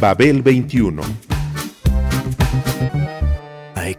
Babel 21.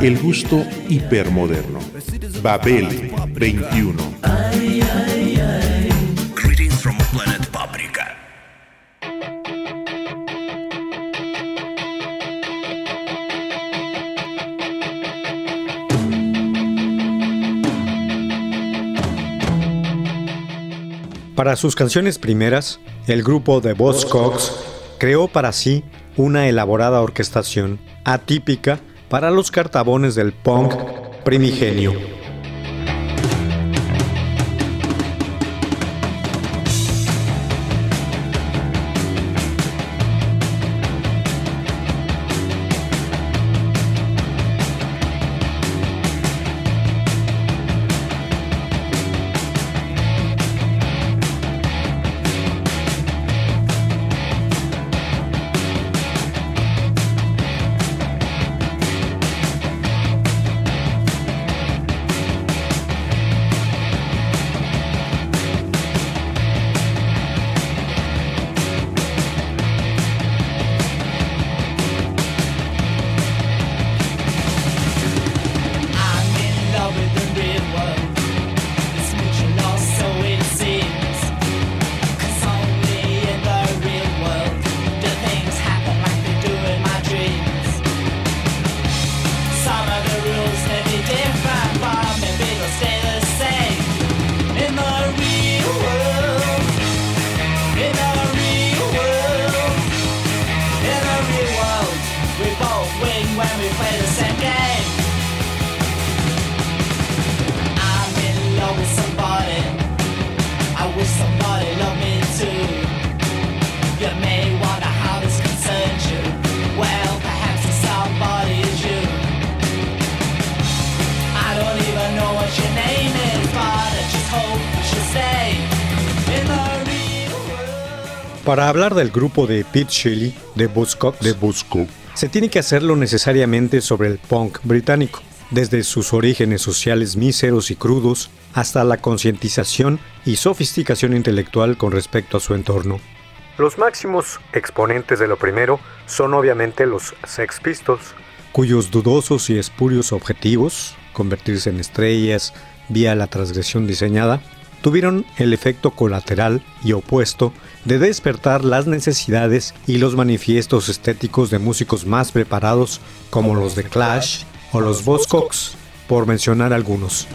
El gusto hipermoderno. Babel 21. Greetings from planet Paprika. Para sus canciones primeras, el grupo The Buzzcocks creó para sí una elaborada orquestación atípica para los cartabones del punk primigenio. Para hablar del grupo de Pete Shelley, de Buzzcocks, de Buzzcock, se tiene que hacerlo necesariamente sobre el punk británico, desde sus orígenes sociales míseros y crudos hasta la concientización y sofisticación intelectual con respecto a su entorno. Los máximos exponentes de lo primero son obviamente los Sex Pistols, cuyos dudosos y espurios objetivos, convertirse en estrellas vía la transgresión diseñada, tuvieron el efecto colateral y opuesto de despertar las necesidades y los manifiestos estéticos de músicos más preparados como los de Clash o los Buzzcocks, por mencionar algunos.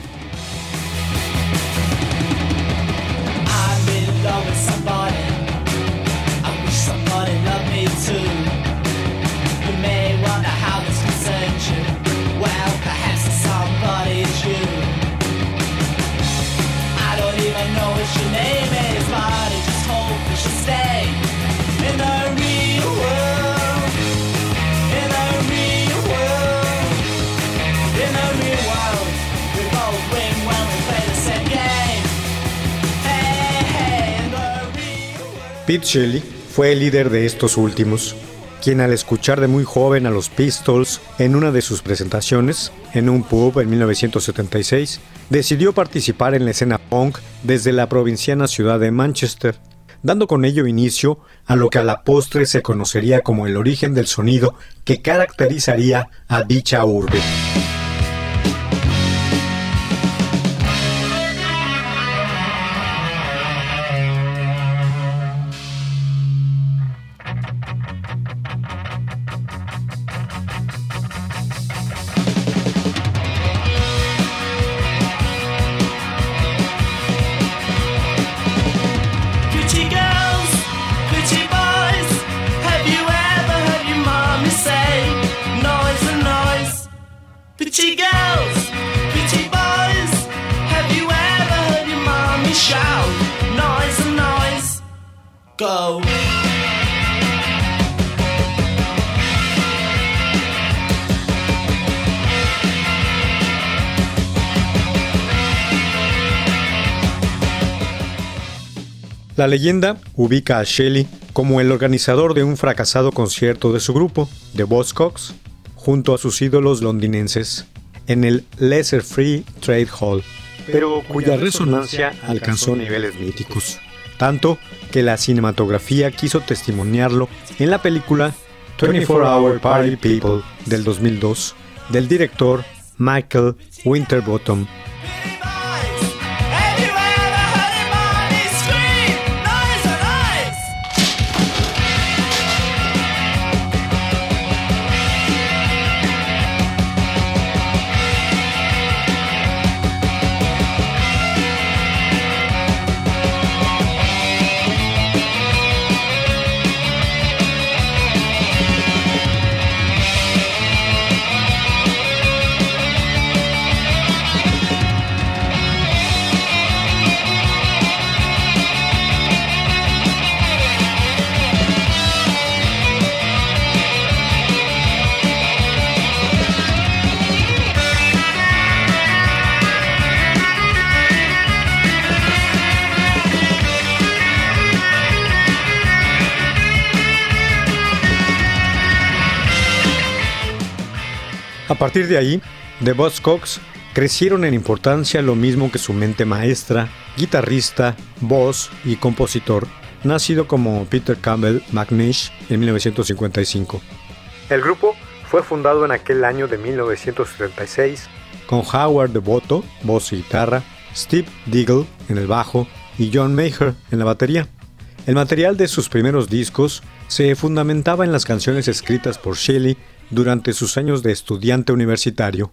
Pete Shelley fue el líder de estos últimos, quien al escuchar de muy joven a los Pistols en una de sus presentaciones, en un pub en 1976, decidió participar en la escena punk desde la provinciana ciudad de Manchester, dando con ello inicio a lo que a la postre se conocería como el origen del sonido que caracterizaría a dicha urbe. go. La leyenda ubica a Shelley como el organizador de un fracasado concierto de su grupo, The Buzzcocks, junto a sus ídolos londinenses, en el Lesser Free Trade Hall, pero cuya resonancia alcanzó niveles míticos, tanto que la cinematografía quiso testimoniarlo en la película 24 Hour Party People del 2002 del director Michael Winterbottom. A partir de ahí, The Buzzcocks crecieron en importancia lo mismo que su mente maestra, guitarrista, voz y compositor, nacido como Peter Campbell McNish en 1955. El grupo fue fundado en aquel año de 1976 con Howard Devoto, voz y guitarra, Steve Diggle en el bajo y John Maher en la batería. El material de sus primeros discos se fundamentaba en las canciones escritas por Shelley durante sus años de estudiante universitario.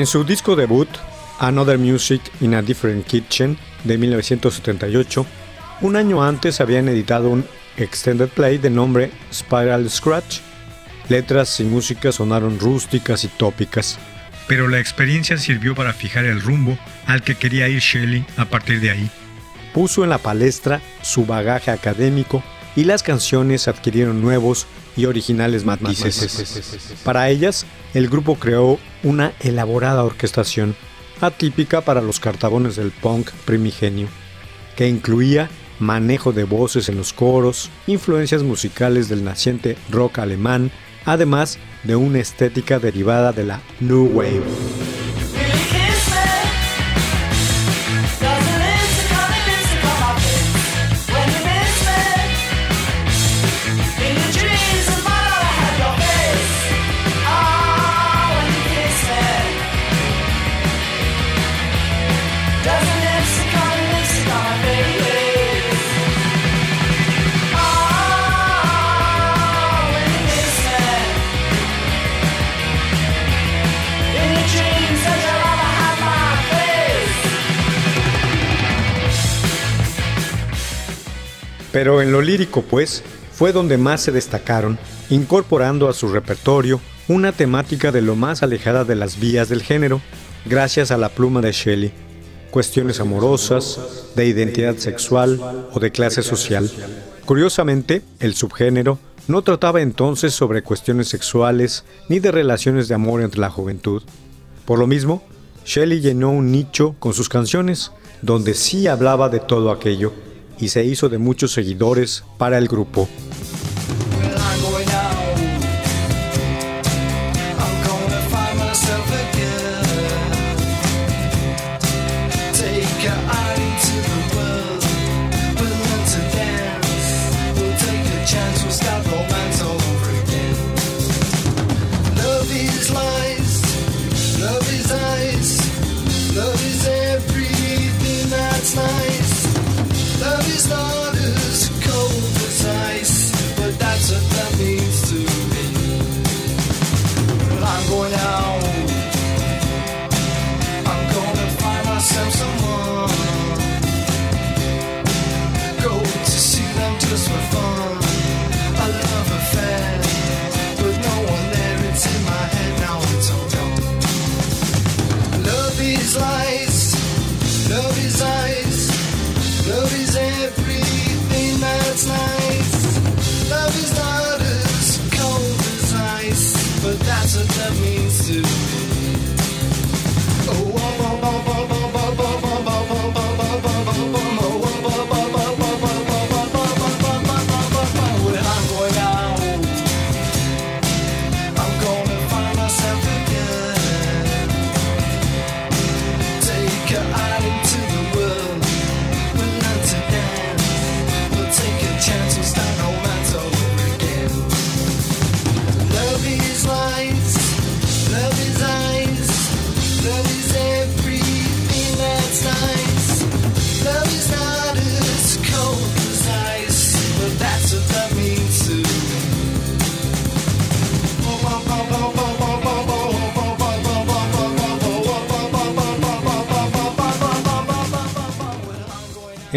En su disco debut, Another Music in a Different Kitchen, de 1978, un año antes habían editado un extended play de nombre Spiral Scratch. Letras y música sonaron rústicas y tópicas, pero la experiencia sirvió para fijar el rumbo al que quería ir Shelley a partir de ahí. Puso en la palestra su bagaje académico y las canciones adquirieron nuevos y originales matices. Para ellas, el grupo creó una elaborada orquestación, atípica para los cartagones del punk primigenio, que incluía manejo de voces en los coros, influencias musicales del naciente rock alemán, además de una estética derivada de la New Wave. Pero en lo lírico, pues, fue donde más se destacaron, incorporando a su repertorio una temática de lo más alejada de las vías del género, gracias a la pluma de Shelley. Cuestiones amorosas, de identidad sexual o de clase social. Curiosamente, el subgénero no trataba entonces sobre cuestiones sexuales ni de relaciones de amor entre la juventud. Por lo mismo, Shelley llenó un nicho con sus canciones, donde sí hablaba de todo aquello, y se hizo de muchos seguidores para el grupo.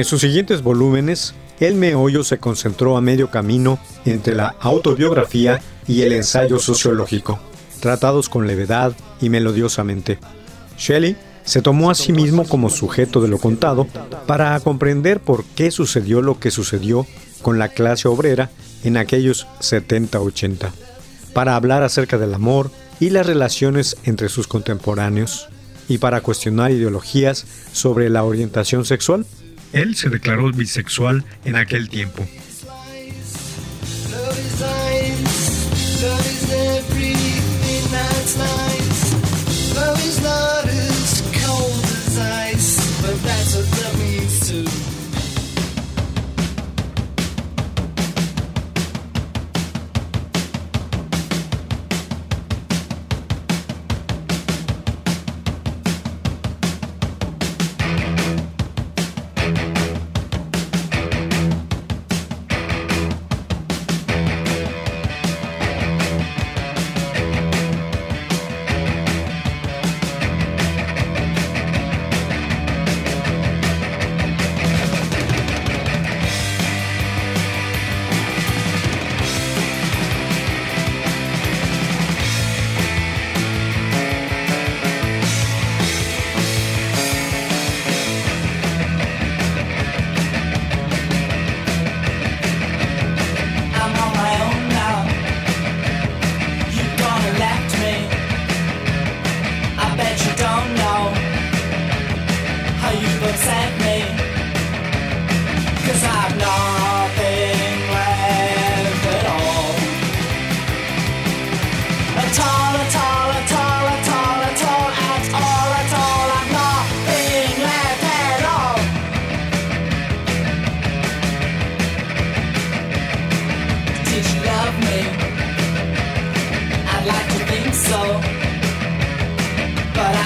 En sus siguientes volúmenes, el meollo se concentró a medio camino entre la autobiografía y el ensayo sociológico, tratados con levedad y melodiosamente. Shelley se tomó a sí mismo como sujeto de lo contado para comprender por qué sucedió lo que sucedió con la clase obrera en aquellos 70-80, para hablar acerca del amor y las relaciones entre sus contemporáneos, y para cuestionar ideologías sobre la orientación sexual. Él se declaró bisexual en aquel tiempo.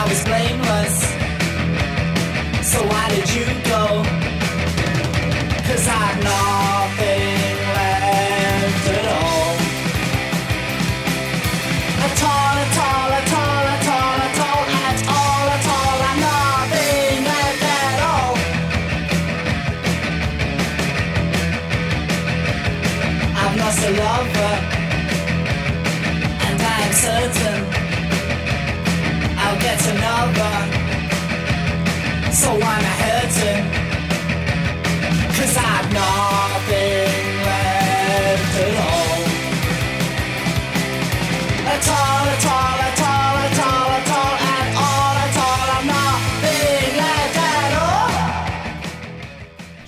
always blame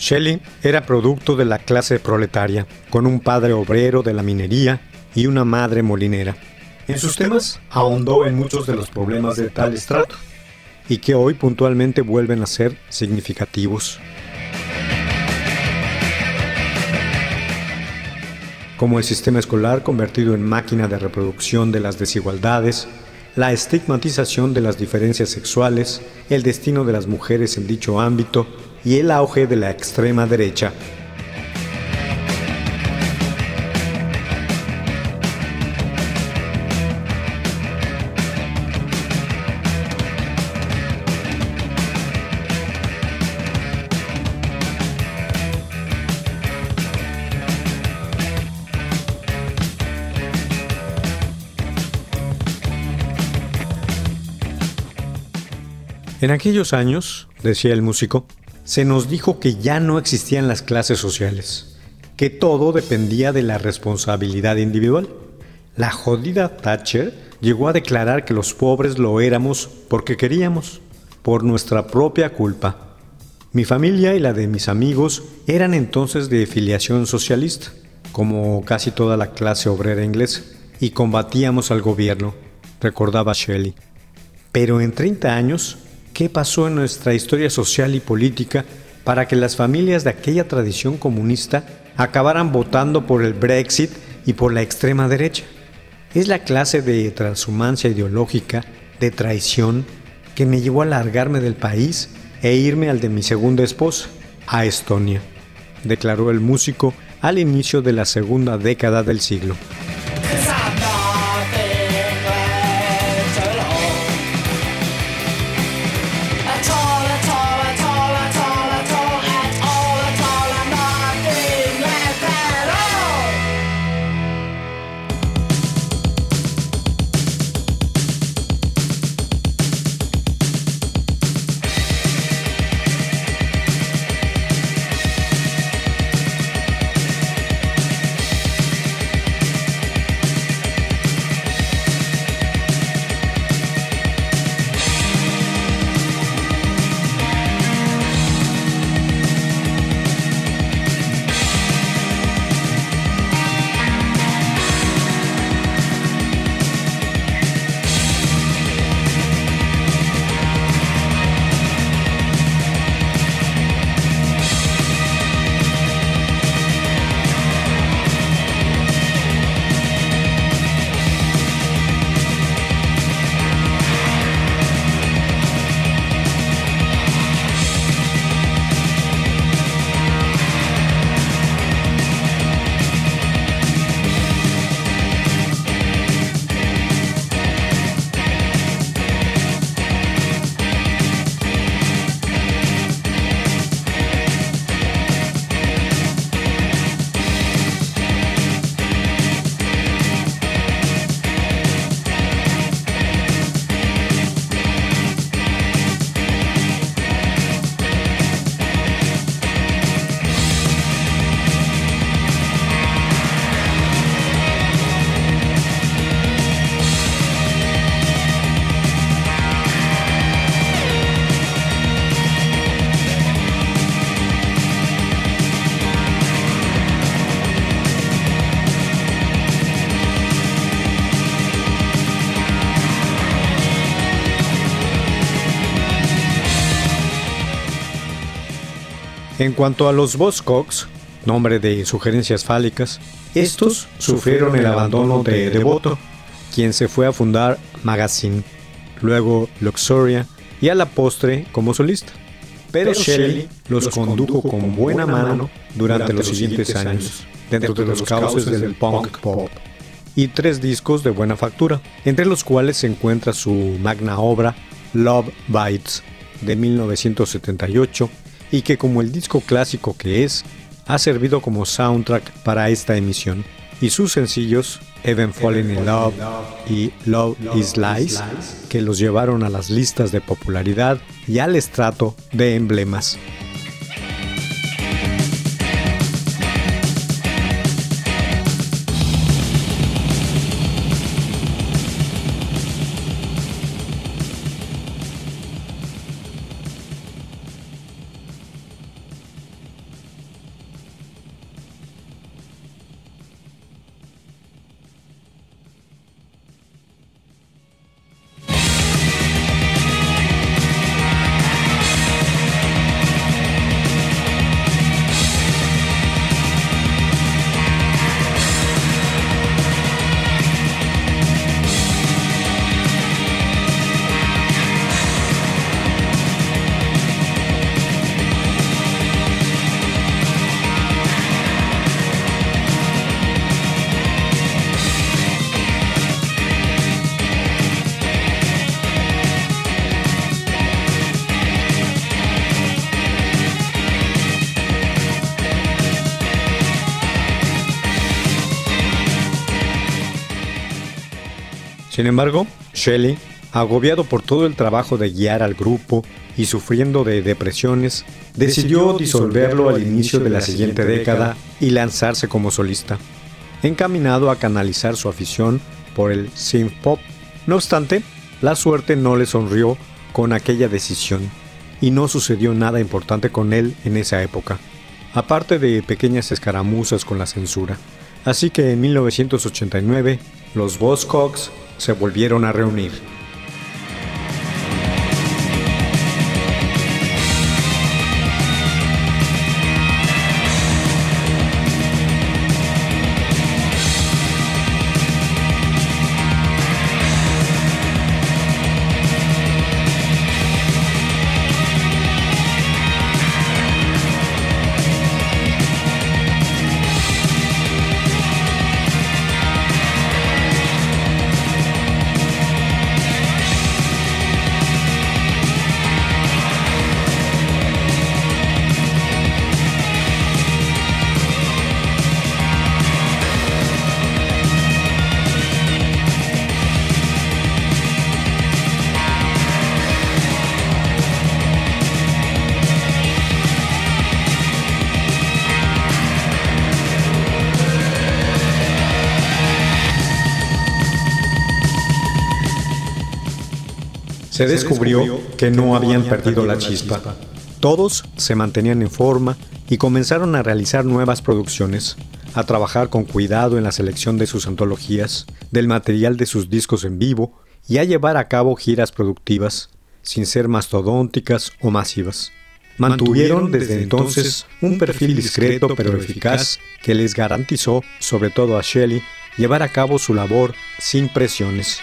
Shelley era producto de la clase proletaria, con un padre obrero de la minería y una madre molinera. En sus temas ahondó en muchos de los problemas de tal estrato, y que hoy puntualmente vuelven a ser significativos. Como el sistema escolar convertido en máquina de reproducción de las desigualdades, la estigmatización de las diferencias sexuales, el destino de las mujeres en dicho ámbito y el auge de la extrema derecha. En aquellos años, decía el músico, se nos dijo que ya no existían las clases sociales, que todo dependía de la responsabilidad individual. La jodida Thatcher llegó a declarar que los pobres lo éramos porque queríamos, por nuestra propia culpa. Mi familia y la de mis amigos eran entonces de filiación socialista, como casi toda la clase obrera inglesa, y combatíamos al gobierno, recordaba Shelley. Pero en 30 años, ¿qué pasó en nuestra historia social y política para que las familias de aquella tradición comunista acabaran votando por el Brexit y por la extrema derecha? Es la clase de transhumancia ideológica, de traición, que me llevó a largarme del país e irme al de mi segunda esposa, a Estonia, declaró el músico al inicio de la segunda década del siglo. En cuanto a los Buzzcocks, nombre de sugerencias fálicas, estos sufrieron el abandono de Devoto, quien se fue a fundar Magazine, luego Luxuria y a la postre como solista. Pero Shelley los condujo con buena mano durante los siguientes años, dentro de los cauces del punk pop, y tres discos de buena factura, entre los cuales se encuentra su magna obra Love Bites de 1978 y que como el disco clásico que es, ha servido como soundtrack para esta emisión, y sus sencillos Even Falling in Love y Love is Lies, que los llevaron a las listas de popularidad y al estrato de emblemas. Sin embargo, Shelley, agobiado por todo el trabajo de guiar al grupo y sufriendo de depresiones, decidió disolverlo al inicio de la siguiente década y lanzarse como solista, encaminado a canalizar su afición por el synth pop. No obstante, la suerte no le sonrió con aquella decisión y no sucedió nada importante con él en esa época, aparte de pequeñas escaramuzas con la censura. Así que en 1989 los Buzzcocks se volvieron a reunir. Se descubrió que no habían perdido la chispa. Todos se mantenían en forma y comenzaron a realizar nuevas producciones, a trabajar con cuidado en la selección de sus antologías, del material de sus discos en vivo y a llevar a cabo giras productivas, sin ser mastodónticas o masivas. Mantuvieron desde entonces un perfil discreto pero eficaz que les garantizó, sobre todo a Shelley, llevar a cabo su labor sin presiones.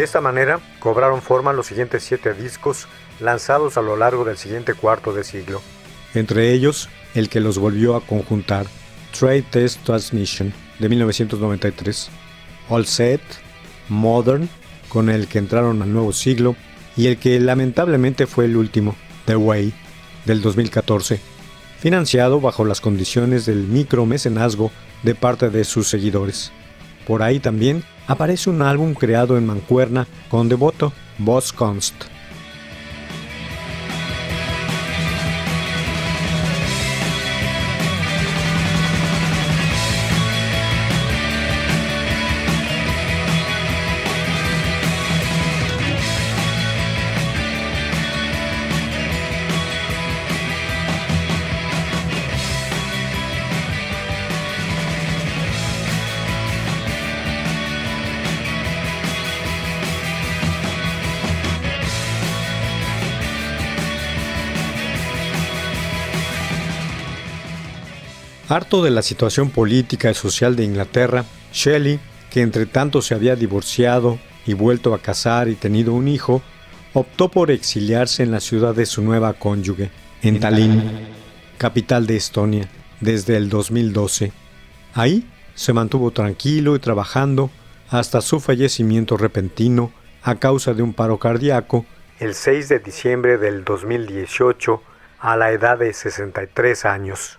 De esta manera, cobraron forma los siguientes siete discos lanzados a lo largo del siguiente cuarto de siglo. Entre ellos, el que los volvió a conjuntar, Trade Test Transmission, de 1993, All Set, Modern, con el que entraron al nuevo siglo, y el que lamentablemente fue el último, The Way, del 2014, financiado bajo las condiciones del micromecenazgo de parte de sus seguidores. Por ahí también aparece un álbum creado en Mancuerna con Devoto, Boss Const. Harto de la situación política y social de Inglaterra, Shelley, que entre tanto se había divorciado y vuelto a casar y tenido un hijo, optó por exiliarse en la ciudad de su nueva cónyuge, en Tallinn, capital de Estonia, desde el 2012. Ahí se mantuvo tranquilo y trabajando hasta su fallecimiento repentino a causa de un paro cardíaco el 6 de diciembre del 2018 a la edad de 63 años.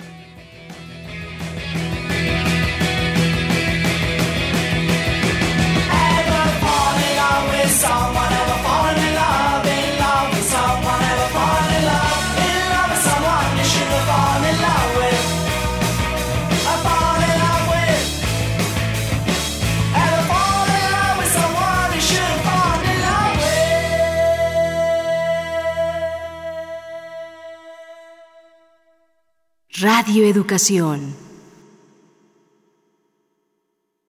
Radio Educación.